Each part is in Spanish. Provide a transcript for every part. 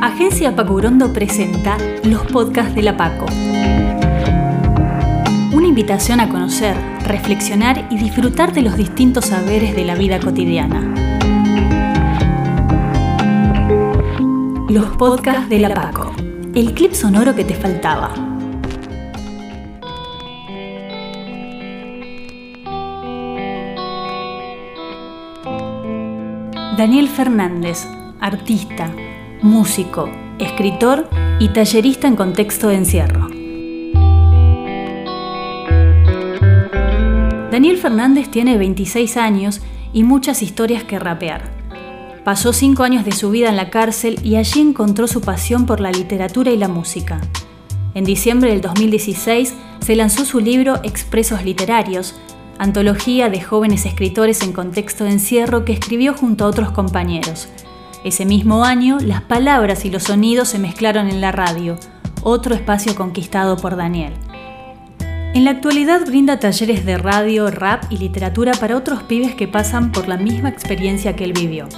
Agencia Pacurondo presenta los podcasts de la Paco. Una invitación a conocer, reflexionar y disfrutar de los distintos saberes de la vida cotidiana. Los podcasts de la Paco. El clip sonoro que te faltaba. Daniel Fernández, artista, músico, escritor y tallerista en contexto de encierro. Daniel Fernández tiene 26 años y muchas historias que rapear. Pasó cinco años de su vida en la cárcel y allí encontró su pasión por la literatura y la música. En diciembre del 2016 se lanzó su libro Expresos Literarios, antología de jóvenes escritores en contexto de encierro que escribió junto a otros compañeros. Ese mismo año, las palabras y los sonidos se mezclaron en la radio, otro espacio conquistado por Daniel. En la actualidad brinda talleres de radio, rap y literatura para otros pibes que pasan por la misma experiencia que él vivió.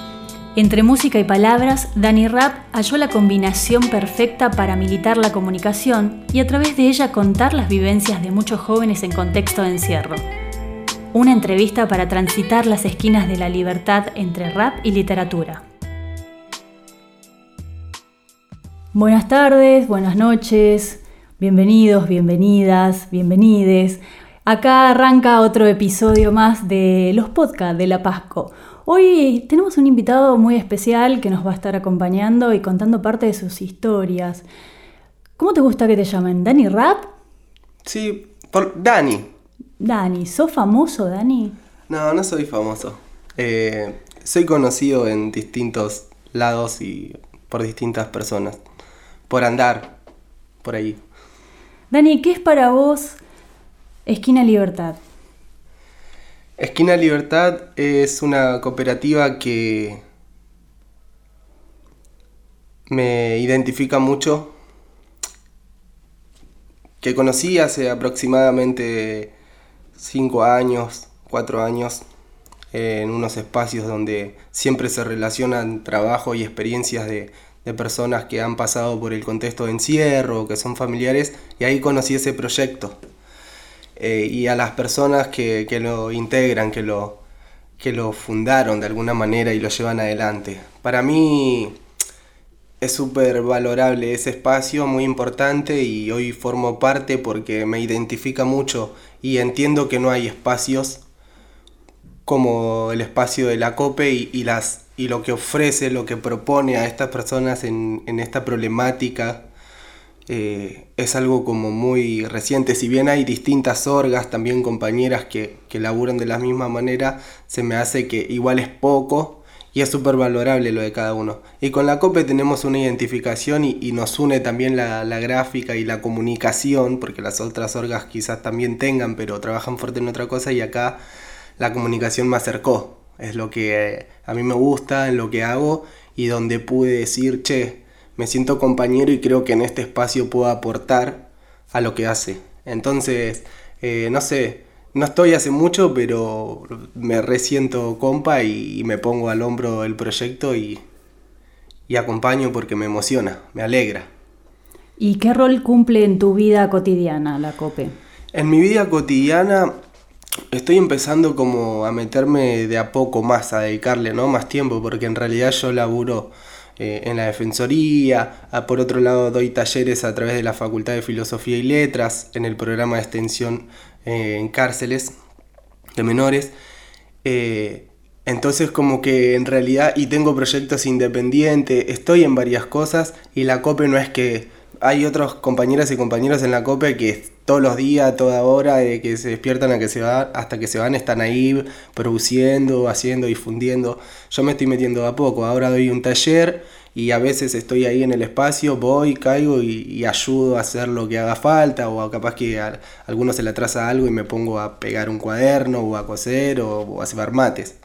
Entre música y palabras, Dani Rap halló la combinación perfecta para militar la comunicación y a través de ella contar las vivencias de muchos jóvenes en contexto de encierro. Una entrevista para transitar las esquinas de la libertad entre rap y literatura. Buenas tardes, buenas noches, bienvenidos, bienvenidas, bienvenides. Acá arranca otro episodio más de los podcasts de La Pasco. Hoy tenemos un invitado muy especial que nos va a estar acompañando y contando parte de sus historias. ¿Cómo te gusta que te llamen? ¿Dani Rap? Sí, por Dani. Dani, ¿sos famoso, Dani? No, no soy famoso. Eh, soy conocido en distintos lados y por distintas personas. Por andar por ahí. Dani, ¿qué es para vos Esquina Libertad? Esquina Libertad es una cooperativa que me identifica mucho, que conocí hace aproximadamente cinco años, cuatro años, en unos espacios donde siempre se relacionan trabajo y experiencias de, personas que han pasado por el contexto de encierro, que son familiares, y ahí conocí ese proyecto. Eh, y a las personas que, lo integran, que lo, que lo fundaron de alguna manera y lo llevan adelante. Para mí es súper valorable ese espacio, muy importante y hoy formo parte porque me identifica mucho y entiendo que no hay espacios como el espacio de la COPE y, las, y lo que ofrece, lo que propone a estas personas en, esta problemática eh, es algo como muy reciente. Si bien hay distintas orgas, también compañeras que, que laburan de la misma manera, se me hace que igual es poco y es súper valorable lo de cada uno. Y con la COPE tenemos una identificación y, nos une también la, gráfica y la comunicación, porque las otras orgas quizás también tengan, pero trabajan fuerte en otra cosa y acá la comunicación me acercó. Es lo que eh, a mí me gusta, en lo que hago y donde pude decir, che, me siento compañero y creo que en este espacio puedo aportar a lo que hace. Entonces, eh, no sé, no estoy hace mucho, pero me resiento compa y, me pongo al hombro el proyecto y, y acompaño porque me emociona, me alegra. ¿Y qué rol cumple en tu vida cotidiana la COPE? En mi vida cotidiana estoy empezando como a meterme de a poco más, a dedicarle ¿no? más tiempo, porque en realidad yo laburo eh, en la Defensoría, por otro lado doy talleres a través de la Facultad de Filosofía y Letras en el programa de extensión eh, en cárceles de menores. Eh, entonces como que en realidad, y tengo proyectos independientes, estoy en varias cosas y la COPE no es que hay otros compañeras y compañeros en la COPE que todos los días, toda hora, de que se despiertan que se hasta que se van, están ahí produciendo, haciendo, difundiendo. Yo me estoy metiendo a poco. Ahora doy un taller y a veces estoy ahí en el espacio, voy, caigo y, ayudo a hacer lo que haga falta, o capaz que a, alguno se le atrasa algo y me pongo a pegar un cuaderno, o a coser, o, a hacer mates.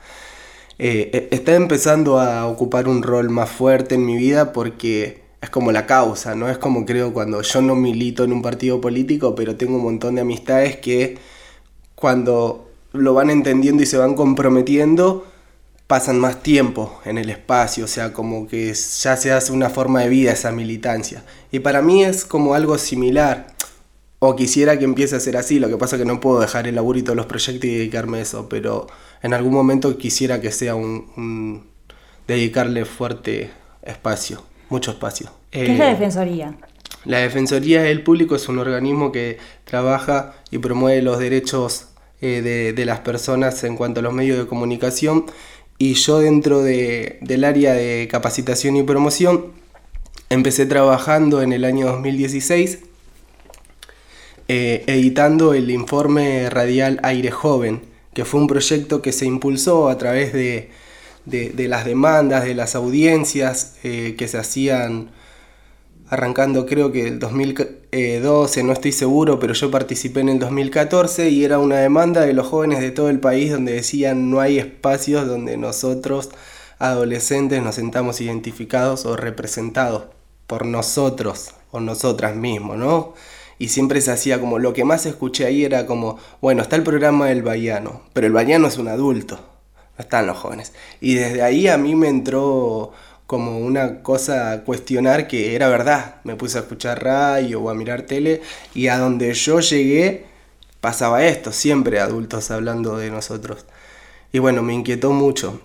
Eh, eh, está empezando a ocupar un rol más fuerte en mi vida porque es como la causa, ¿no? Es como creo cuando yo no milito en un partido político, pero tengo un montón de amistades que cuando lo van entendiendo y se van comprometiendo, pasan más tiempo en el espacio, o sea, como que ya se hace una forma de vida esa militancia. Y para mí es como algo similar, o quisiera que empiece a ser así, lo que pasa es que no puedo dejar el laburo y todos los proyectos y dedicarme a eso, pero en algún momento quisiera que sea un, dedicarle fuerte espacio, mucho espacio. ¿Qué es la eh, Defensoría? La Defensoría del Público es un organismo que trabaja y promueve los derechos eh, de, de las personas en cuanto a los medios de comunicación y yo dentro del área de capacitación y promoción empecé trabajando en el año 2016 eh, editando el informe radial Aire Joven, que fue un proyecto que se impulsó a través de, las demandas, de las audiencias eh, que se hacían arrancando creo que el 2012, no estoy seguro, pero yo participé en el 2014 y era una demanda de los jóvenes de todo el país donde decían no hay espacios donde nosotros adolescentes nos sentamos identificados o representados por nosotros o nosotras mismos, ¿no? Y siempre se hacía como, lo que más escuché ahí era como, bueno, está el programa del Bahiano, pero el Bahiano es un adulto, están los jóvenes. Y desde ahí a mí me entró como una cosa a cuestionar que era verdad. Me puse a escuchar radio o a mirar tele y a donde yo llegué pasaba esto, siempre adultos hablando de nosotros. Y bueno, me inquietó mucho.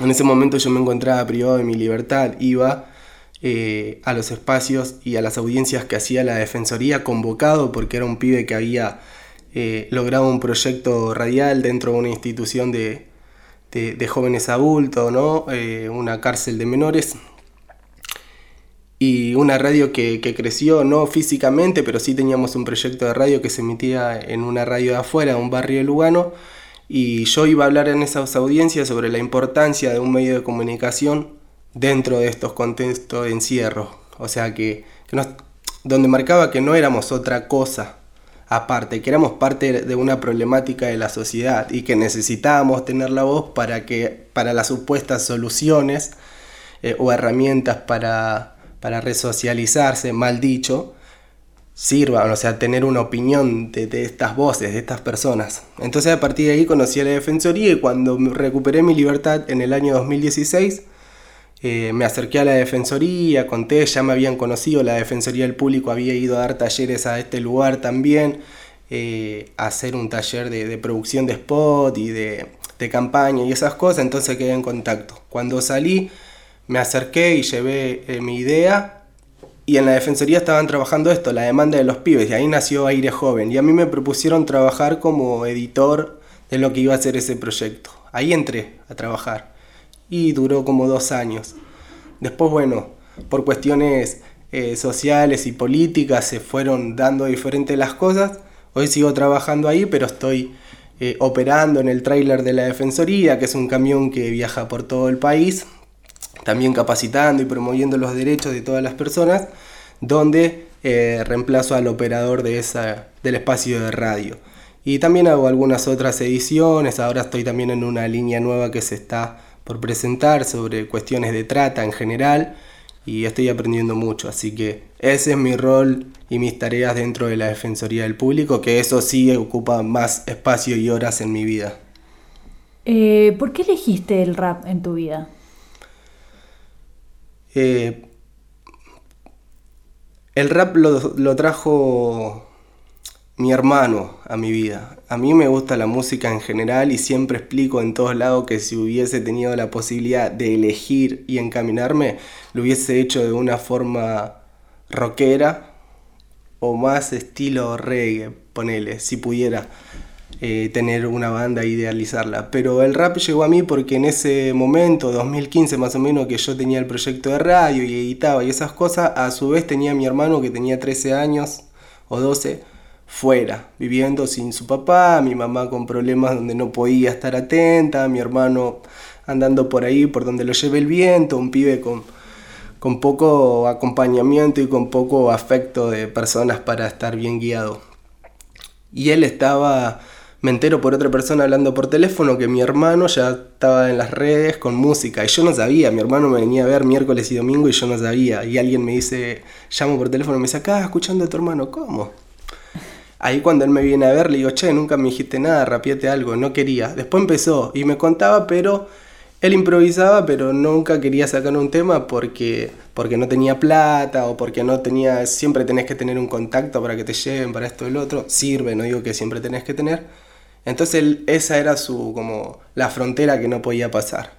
En ese momento yo me encontraba privado de mi libertad, iba eh, a los espacios y a las audiencias que hacía la Defensoría convocado porque era un pibe que había eh, logrado un proyecto radial dentro de una institución de, de, jóvenes adultos, ¿no? Eh, una cárcel de menores y una radio que, creció no físicamente, pero sí teníamos un proyecto de radio que se emitía en una radio de afuera, un barrio de Lugano, y yo iba a hablar en esas audiencias sobre la importancia de un medio de comunicación dentro de estos contextos de encierro, o sea que, donde marcaba que no éramos otra cosa aparte, que éramos parte de una problemática de la sociedad y que necesitábamos tener la voz para que para las supuestas soluciones eh, o herramientas para, para resocializarse, mal dicho, sirvan, o sea, tener una opinión de, de, estas voces, de estas personas. Entonces a partir de ahí conocí a la Defensoría y cuando recuperé mi libertad en el año 2016, eh, me acerqué a la Defensoría, conté, ya me habían conocido, la Defensoría del Público había ido a dar talleres a este lugar también, eh, a hacer un taller de, producción de spot y de, campaña y esas cosas, entonces quedé en contacto. Cuando salí, me acerqué y llevé eh, mi idea y en la Defensoría estaban trabajando esto, la demanda de los pibes, y ahí nació Aire Joven. Y a mí me propusieron trabajar como editor de lo que iba a ser ese proyecto. Ahí entré a trabajar y duró como dos años. Después, bueno, por cuestiones eh, sociales y políticas se fueron dando diferentes las cosas. Hoy sigo trabajando ahí, pero estoy eh, operando en el tráiler de la Defensoría, que es un camión que viaja por todo el país, también capacitando y promoviendo los derechos de todas las personas, donde eh, reemplazo al operador de esa, del espacio de radio. Y también hago algunas otras ediciones, ahora estoy también en una línea nueva que se está por presentar sobre cuestiones de trata en general y estoy aprendiendo mucho, así que ese es mi rol y mis tareas dentro de la Defensoría del Público, que eso sí ocupa más espacio y horas en mi vida. Eh, ¿Por qué elegiste el rap en tu vida? Eh, el rap lo, lo trajo mi hermano a mi vida. A mí me gusta la música en general y siempre explico en todos lados que si hubiese tenido la posibilidad de elegir y encaminarme, lo hubiese hecho de una forma rockera o más estilo reggae, ponele, si pudiera eh, tener una banda e idealizarla. Pero el rap llegó a mí porque en ese momento, 2015 más o menos, que yo tenía el proyecto de radio y editaba y esas cosas, a su vez tenía mi hermano que tenía 13 años o 12 fuera, viviendo sin su papá, mi mamá con problemas donde no podía estar atenta, mi hermano andando por ahí por donde lo lleve el viento, un pibe con, con poco acompañamiento y con poco afecto de personas para estar bien guiado. Y él estaba, me entero por otra persona hablando por teléfono que mi hermano ya estaba en las redes con música y yo no sabía, mi hermano me venía a ver miércoles y domingo y yo no sabía y alguien me dice, llamo por teléfono me dice, acá escuchando a tu hermano, ¿cómo? Ahí cuando él me viene a ver, le digo, che, nunca me dijiste nada, rapiete algo, no quería. Después empezó y me contaba, pero él improvisaba, pero nunca quería sacar un tema porque, porque no tenía plata o porque no tenía, siempre tenés que tener un contacto para que te lleven para esto y lo otro. Sirve, no digo que siempre tenés que tener. Entonces esa era su, como, la frontera que no podía pasar.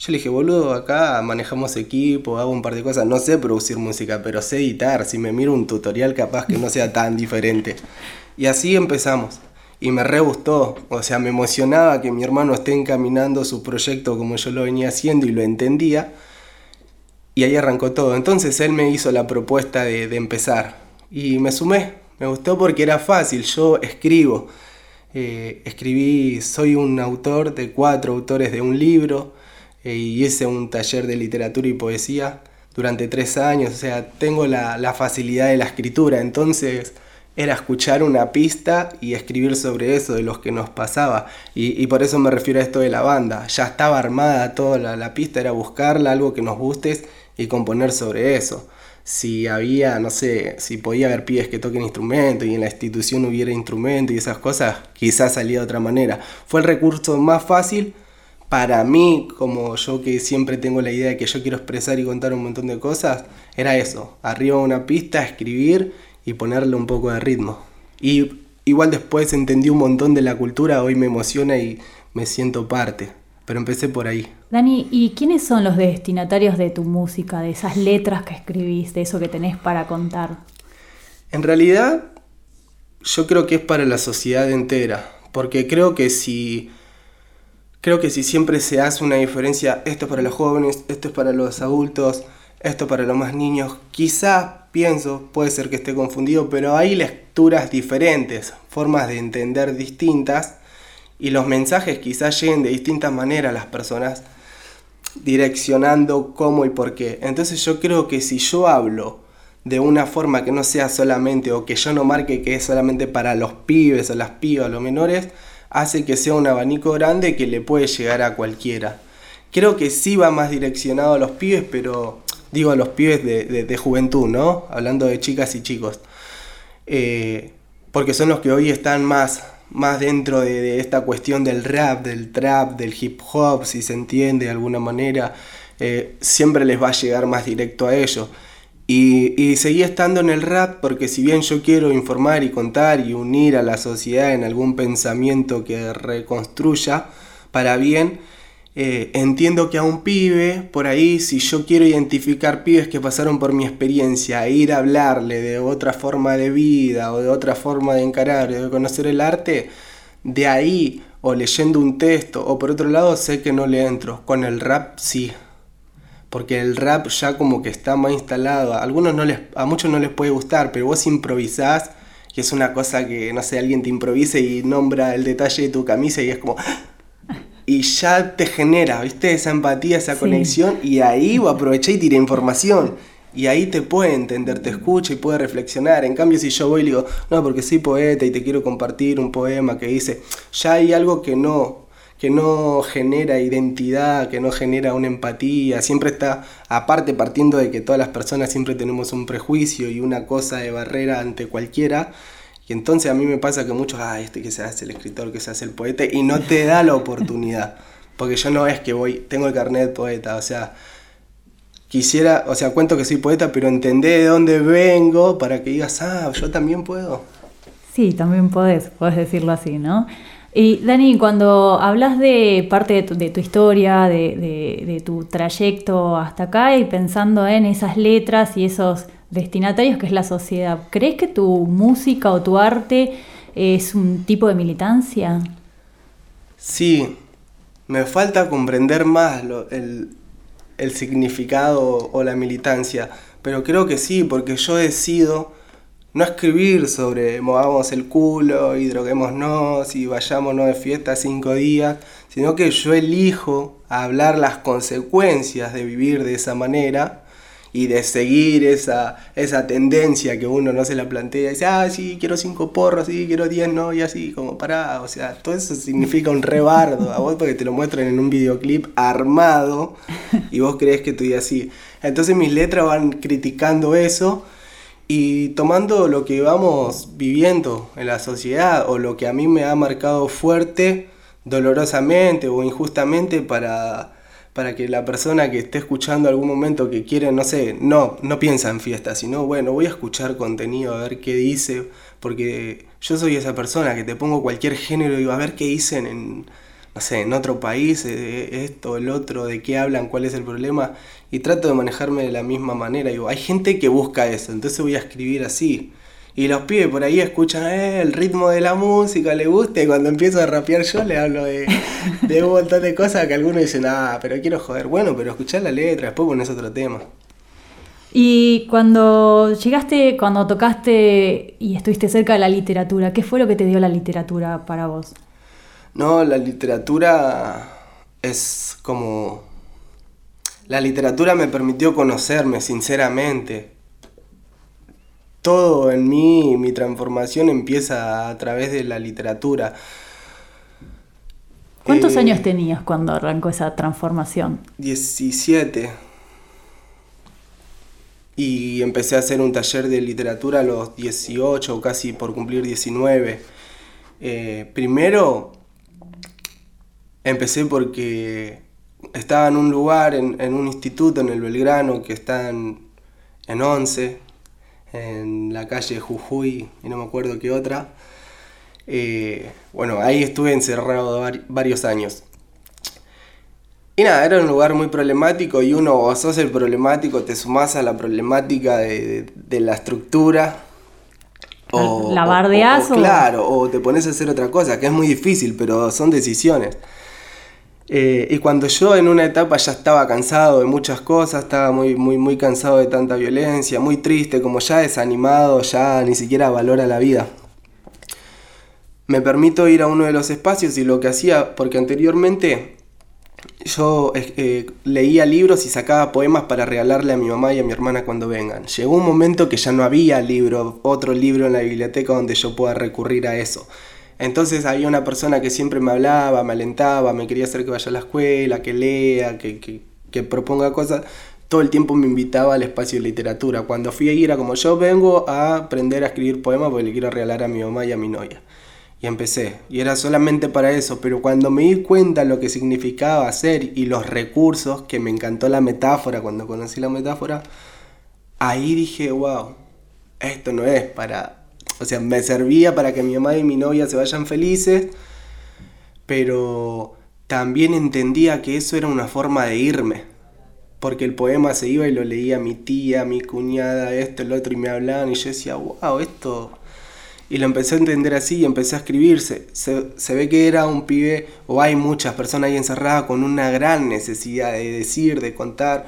Yo le dije, boludo, acá manejamos equipo, hago un par de cosas, no sé producir música, pero sé editar, si me miro un tutorial capaz que no sea tan diferente. Y así empezamos. Y me re o sea, me emocionaba que mi hermano esté encaminando su proyecto como yo lo venía haciendo y lo entendía. Y ahí arrancó todo. Entonces él me hizo la propuesta de, empezar. Y me sumé. Me gustó porque era fácil. Yo escribo. Eh, escribí, soy un autor de cuatro autores de un libro. Eh, y hice un taller de literatura y poesía durante tres años. O sea, tengo la, la facilidad de la escritura. Entonces era escuchar una pista y escribir sobre eso, de los que nos pasaba. Y, por eso me refiero a esto de la banda. Ya estaba armada toda la, pista, era buscarla, algo que nos guste y componer sobre eso. Si había, no sé, si podía haber pibes que toquen instrumentos y en la institución hubiera instrumentos y esas cosas, quizás salía de otra manera. Fue el recurso más fácil para mí, como yo que siempre tengo la idea de que yo quiero expresar y contar un montón de cosas, era eso, arriba una pista, escribir y ponerle un poco de ritmo. Y igual después entendí un montón de la cultura, hoy me emociona y me siento parte. Pero empecé por ahí. Dani, ¿y quiénes son los destinatarios de tu música, de esas letras que escribís, de eso que tenés para contar? En realidad, yo creo que es para la sociedad entera, porque creo que si creo que si siempre se hace una diferencia, esto es para los jóvenes, esto es para los adultos, esto para los más niños, quizá pienso, puede ser que esté confundido, pero hay lecturas diferentes, formas de entender distintas y los mensajes quizás lleguen de distintas maneras a las personas direccionando cómo y por qué. Entonces yo creo que si yo hablo de una forma que no sea solamente o que yo no marque que es solamente para los pibes o las pibas, los menores, hace que sea un abanico grande que le puede llegar a cualquiera. Creo que sí va más direccionado a los pibes, pero digo a los pibes de, juventud, ¿no? Hablando de chicas y chicos. Eh, porque son los que hoy están más, más dentro de, esta cuestión del rap, del trap, del hip hop, si se entiende de alguna manera. Eh, siempre les va a llegar más directo a ellos. Y, y seguí estando en el rap porque si bien yo quiero informar y contar y unir a la sociedad en algún pensamiento que reconstruya para bien, eh, entiendo que a un pibe, por ahí, si yo quiero identificar pibes que pasaron por mi experiencia, e ir a hablarle de otra forma de vida o de otra forma de encarar, de conocer el arte, de ahí, o leyendo un texto, o por otro lado, sé que no le entro. Con el rap sí. Porque el rap ya como que está más instalado. A, algunos no les, a muchos no les puede gustar, pero vos improvisás, que es una cosa que, no sé, alguien te improvise y nombra el detalle de tu camisa y es como, y ya te genera, ¿viste? Esa empatía, esa conexión, y ahí aproveché y tiré información. Y ahí te puede entender, te escucha y puede reflexionar. En cambio, si yo voy y digo, no, porque soy poeta y te quiero compartir un poema que dice, ya hay algo que no, que no genera identidad, que no genera una empatía, siempre está, aparte partiendo de que todas las personas siempre tenemos un prejuicio y una cosa de barrera ante cualquiera, y entonces a mí me pasa que muchos, ah, este que se hace el escritor, que se hace el poeta, y no te da la oportunidad. Porque yo no es que voy, tengo el carnet de poeta, o sea, quisiera, o sea, cuento que soy poeta, pero entendé de dónde vengo para que digas, ah, yo también puedo. Sí, también podés, podés decirlo así, ¿no? Y Dani, cuando hablas de parte de tu, historia, de, de, tu trayecto hasta acá y pensando en esas letras y esos destinatarios que es la sociedad. ¿Crees que tu música o tu arte es un tipo de militancia? Sí, me falta comprender más el, significado o la militancia, pero creo que sí, porque yo decido no escribir sobre movamos el culo y droguémonos y vayámonos de fiesta cinco días, sino que yo elijo hablar las consecuencias de vivir de esa manera y de seguir esa, esa tendencia que uno no se la plantea, y dice, ah, sí, quiero cinco porros, sí, quiero diez no, y así, como para, o sea, todo eso significa un rebardo a vos porque te lo muestran en un videoclip armado y vos crees que estoy así. Entonces mis letras van criticando eso y tomando lo que vamos viviendo en la sociedad o lo que a mí me ha marcado fuerte, dolorosamente o injustamente para, para que la persona que esté escuchando algún momento que quiere, no sé, no, no piensa en fiesta, sino bueno, voy a escuchar contenido, a ver qué dice, porque yo soy esa persona que te pongo cualquier género y digo, a ver qué dicen en, no sé, en otro país, eh, esto, el otro, de qué hablan, cuál es el problema, y trato de manejarme de la misma manera. Digo, hay gente que busca eso, entonces voy a escribir así. Y los pibes por ahí escuchan eh, el ritmo de la música, le gusta, y cuando empiezo a rapear yo le hablo de, de un montón de cosas que algunos dicen, ah, pero quiero joder. Bueno, pero escuchar la letra, después pones otro tema. Y cuando llegaste, cuando tocaste y estuviste cerca de la literatura, ¿qué fue lo que te dio la literatura para vos? No, la literatura es como... La literatura me permitió conocerme, sinceramente todo en mí, mi transformación empieza a través de la literatura. ¿Cuántos eh, años tenías cuando arrancó esa transformación? 17. Y empecé a hacer un taller de literatura a los 18, casi por cumplir 19. Eh, primero empecé porque estaba en un lugar, en, un instituto en el Belgrano, que está en, en 11, en la calle Jujuy y no me acuerdo qué otra. Eh, bueno, ahí estuve encerrado varios años. Y nada, era un lugar muy problemático y uno o sos el problemático, te sumás a la problemática de, la estructura. O, ¿La bardeás o, Claro, o te pones a hacer otra cosa, que es muy difícil, pero son decisiones. Eh, y cuando yo en una etapa ya estaba cansado de muchas cosas, estaba muy, muy, muy cansado de tanta violencia, muy triste, como ya desanimado, ya ni siquiera valora la vida. Me permito ir a uno de los espacios y lo que hacía, porque anteriormente yo eh, leía libros y sacaba poemas para regalarle a mi mamá y a mi hermana cuando vengan. Llegó un momento que ya no había libro, otro libro en la biblioteca donde yo pueda recurrir a eso. Entonces había una persona que siempre me hablaba, me alentaba, me quería hacer que vaya a la escuela, que lea, que, proponga cosas. Todo el tiempo me invitaba al espacio de literatura. Cuando fui a ir a como yo vengo a aprender a escribir poemas porque le quiero regalar a mi mamá y a mi novia. Y empecé. Y era solamente para eso. Pero cuando me di cuenta lo que significaba hacer y los recursos, que me encantó la metáfora, cuando conocí la metáfora, ahí dije, wow, esto no es para o sea, me servía para que mi mamá y mi novia se vayan felices, pero también entendía que eso era una forma de irme. Porque el poema se iba y lo leía mi tía, mi cuñada, esto, el otro, y me hablaban y yo decía, wow, esto... Y lo empecé a entender así y empecé a escribirse. Se, se ve que era un pibe, o hay muchas personas ahí encerradas con una gran necesidad de decir, de contar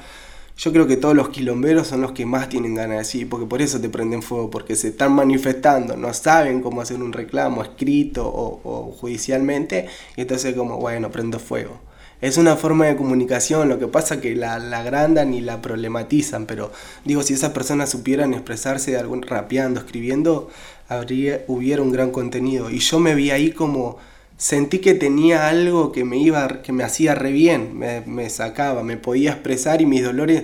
yo creo que todos los quilomberos son los que más tienen ganas de decir, porque por eso te prenden fuego, porque se están manifestando, no saben cómo hacer un reclamo escrito o, judicialmente, y entonces como, bueno, prendo fuego. Es una forma de comunicación, lo que pasa que la, la agrandan y la problematizan, pero digo, si esas personas supieran expresarse de algún rapeando, escribiendo, habría, hubiera un gran contenido. Y yo me vi ahí como sentí que tenía algo que me iba que me hacía re bien, me, sacaba, me podía expresar y mis dolores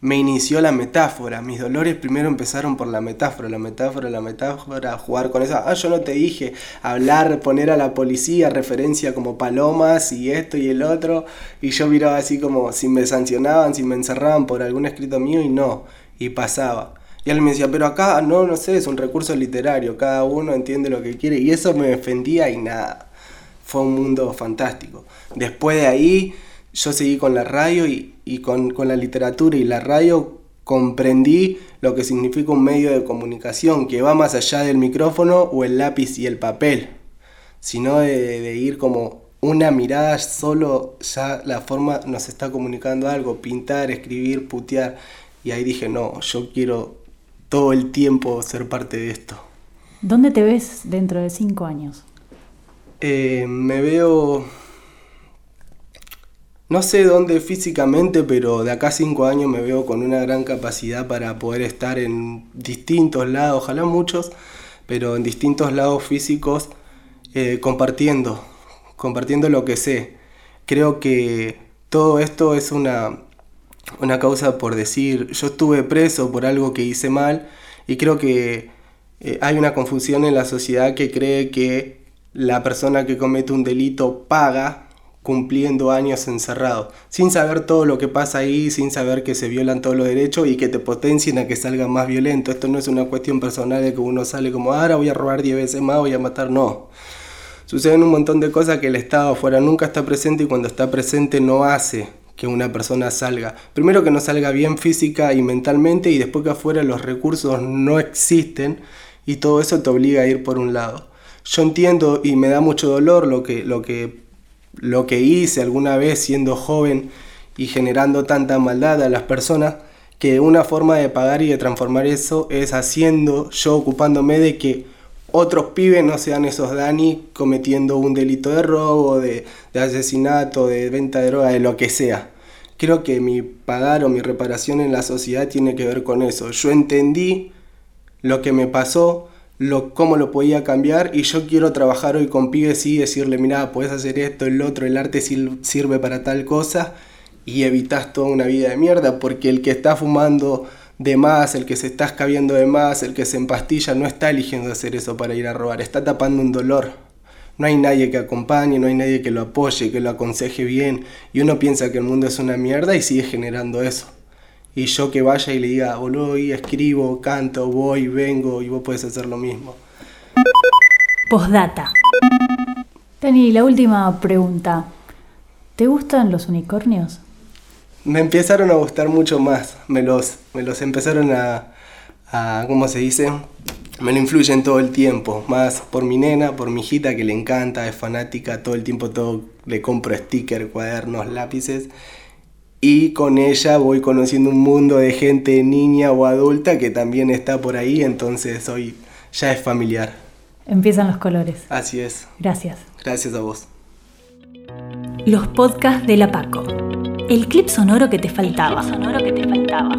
me inició la metáfora. Mis dolores primero empezaron por la metáfora, la metáfora, la metáfora, jugar con eso. Ah, yo no te dije hablar, poner a la policía referencia como palomas y esto y el otro. Y yo miraba así como si me sancionaban, si me encerraban por algún escrito mío y no. Y pasaba. Y él me decía, pero acá no, no sé, es un recurso literario, cada uno entiende lo que quiere. Y eso me defendía y nada fue un mundo fantástico. Después de ahí yo seguí con la radio y, con, la literatura y la radio comprendí lo que significa un medio de comunicación que va más allá del micrófono o el lápiz y el papel, sino de, ir como una mirada solo, ya la forma nos está comunicando algo, pintar, escribir, putear. Y ahí dije, no, yo quiero todo el tiempo ser parte de esto. ¿Dónde te ves dentro de cinco años? Eh, me veo, no sé dónde físicamente, pero de acá a cinco años me veo con una gran capacidad para poder estar en distintos lados, ojalá muchos, pero en distintos lados físicos, eh, compartiendo, compartiendo lo que sé. Creo que todo esto es una, una causa por decir, yo estuve preso por algo que hice mal Y creo que eh, hay una confusión en la sociedad que cree que la persona que comete un delito paga cumpliendo años encerrado, sin saber todo lo que pasa ahí, sin saber que se violan todos los derechos y que te potencien a que salga más violento. Esto no es una cuestión personal de que uno sale como, ahora voy a robar 10 veces más, voy a matar, no. Suceden un montón de cosas que el Estado afuera nunca está presente y cuando está presente no hace que una persona salga. Primero que no salga bien física y mentalmente y después que afuera los recursos no existen y todo eso te obliga a ir por un lado. Yo entiendo y me da mucho dolor lo que, lo que lo que hice alguna vez siendo joven y generando tanta maldad a las personas, que una forma de pagar y de transformar eso es haciendo, yo ocupándome de que otros pibes no sean esos Dani cometiendo un delito de robo, de, de asesinato, de venta de droga, de lo que sea. Creo que mi pagar o mi reparación en la sociedad tiene que ver con eso. Yo entendí lo que me pasó, lo, cómo lo podía cambiar y yo quiero trabajar hoy con pibes y decirle, mira, puedes hacer esto, el otro, el arte sirve para tal cosa y evitas toda una vida de mierda porque el que está fumando de más, el que se está escabiendo de más, el que se empastilla, no está eligiendo hacer eso para ir a robar, está tapando un dolor. No hay nadie que acompañe, no hay nadie que lo apoye, que lo aconseje bien y uno piensa que el mundo es una mierda y sigue generando eso y yo que vaya y le diga, boludo, y escribo, canto, voy, vengo y vos puedes hacer lo mismo. Postdata. Dani, la última pregunta. ¿Te gustan los unicornios? Me empezaron a gustar mucho más. Me los, me los empezaron a, a, ¿cómo se dice? Me lo influyen todo el tiempo. Más por mi nena, por mi hijita que le encanta, es fanática, todo el tiempo todo le compro stickers, cuadernos, lápices y con ella voy conociendo un mundo de gente niña o adulta que también está por ahí, entonces hoy ya es familiar. Empiezan los colores. Así es. Gracias. Gracias a vos. Los podcasts de la Paco. El clip sonoro que te faltaba. sonoro que te faltaba.